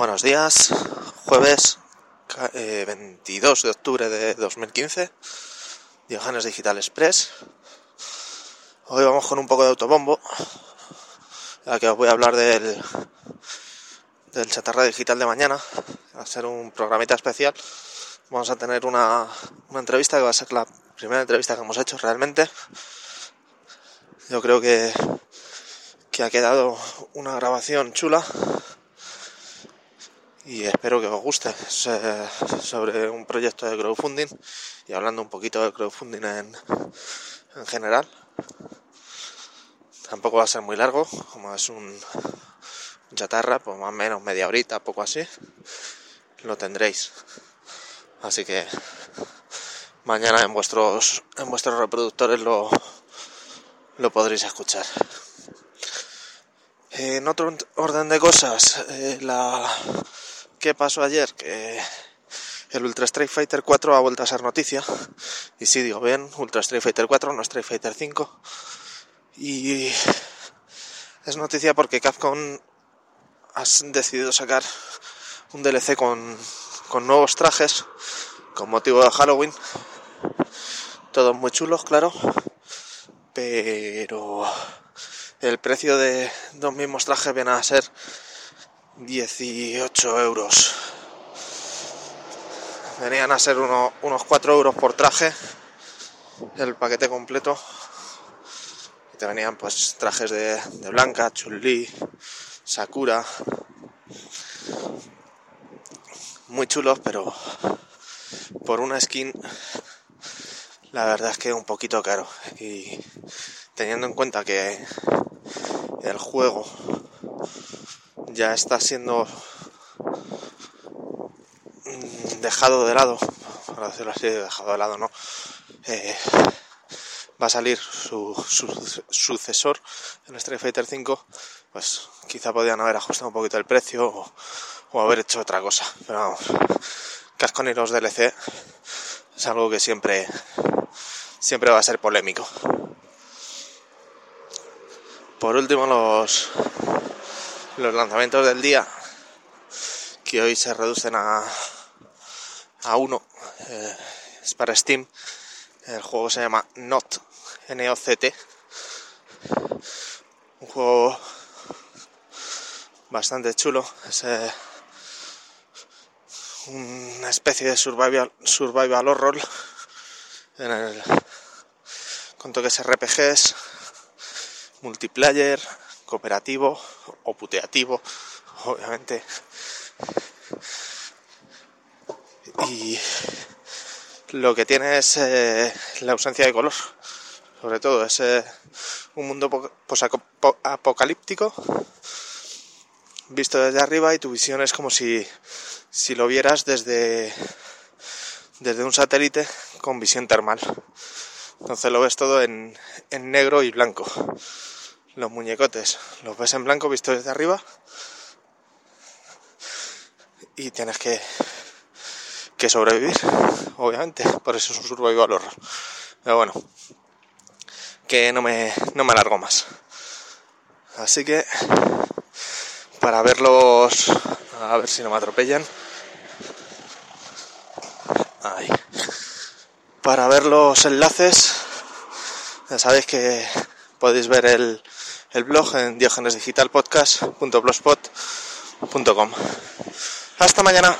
Buenos días, jueves 22 eh, de octubre de 2015, Diogenes Digital Express. Hoy vamos con un poco de autobombo, ya que os voy a hablar del, del chatarra digital de mañana, va a ser un programita especial. Vamos a tener una, una entrevista que va a ser la primera entrevista que hemos hecho realmente. Yo creo que, que ha quedado una grabación chula y espero que os guste sobre un proyecto de crowdfunding y hablando un poquito de crowdfunding en, en general. Tampoco va a ser muy largo, como es un, chatarra, pues más o menos media horita, poco así, lo tendréis. Así que mañana en vuestros en vuestros reproductores lo, lo podréis escuchar. En otro orden de cosas, eh, la ¿Qué pasó ayer? Que el Ultra Street Fighter 4 ha vuelto a ser noticia. Y sí, digo bien, Ultra Street Fighter 4, no Street Fighter 5. Y es noticia porque Capcom ha decidido sacar un DLC con, con nuevos trajes con motivo de Halloween. Todos muy chulos, claro. Pero el precio de dos mismos trajes viene a ser 18 euros. Venían a ser unos 4 euros por traje el paquete completo. Y te venían pues trajes de, Blanca, Chun-Li, Sakura. Muy chulos, pero por una skin la verdad es que un poquito caro. Y teniendo en cuenta que el juego ya está siendo mm, dejado de lado, para decirlo así, dejado de lado, ¿no? Eh, va a salir su, sucesor, el Street Fighter 5, pues quizá podrían haber ajustado un poquito el precio o, haber hecho otra cosa. Pero vamos, Cascon y los DLC es algo que siempre, siempre va a ser polémico. Por último, los, los lanzamientos del día, que hoy se reducen a, a uno, eh, es para Steam. El juego se llama Not, N-O-C-T. Un juego bastante chulo. Es eh, una especie de survival, survival horror en el, con toques RPGs, multiplayer, cooperativo o puteativo, obviamente. Y lo que tiene es eh, la ausencia de color, sobre todo. Es eh, un mundo apocalíptico visto desde arriba y tu visión es como si, si lo vieras desde, desde un satélite con visión termal. Entonces lo ves todo en, en negro y blanco los muñecotes los ves en blanco visto desde arriba y tienes que, que sobrevivir, obviamente, por eso es un survival horror. Pero bueno, que no me, no me alargo más. Así que, para verlos, a ver si no me atropellan. Ahí. Para ver los enlaces, ya sabéis que podéis ver el, el blog en diogenesdigitalpodcast.blogspot.com. Hasta mañana.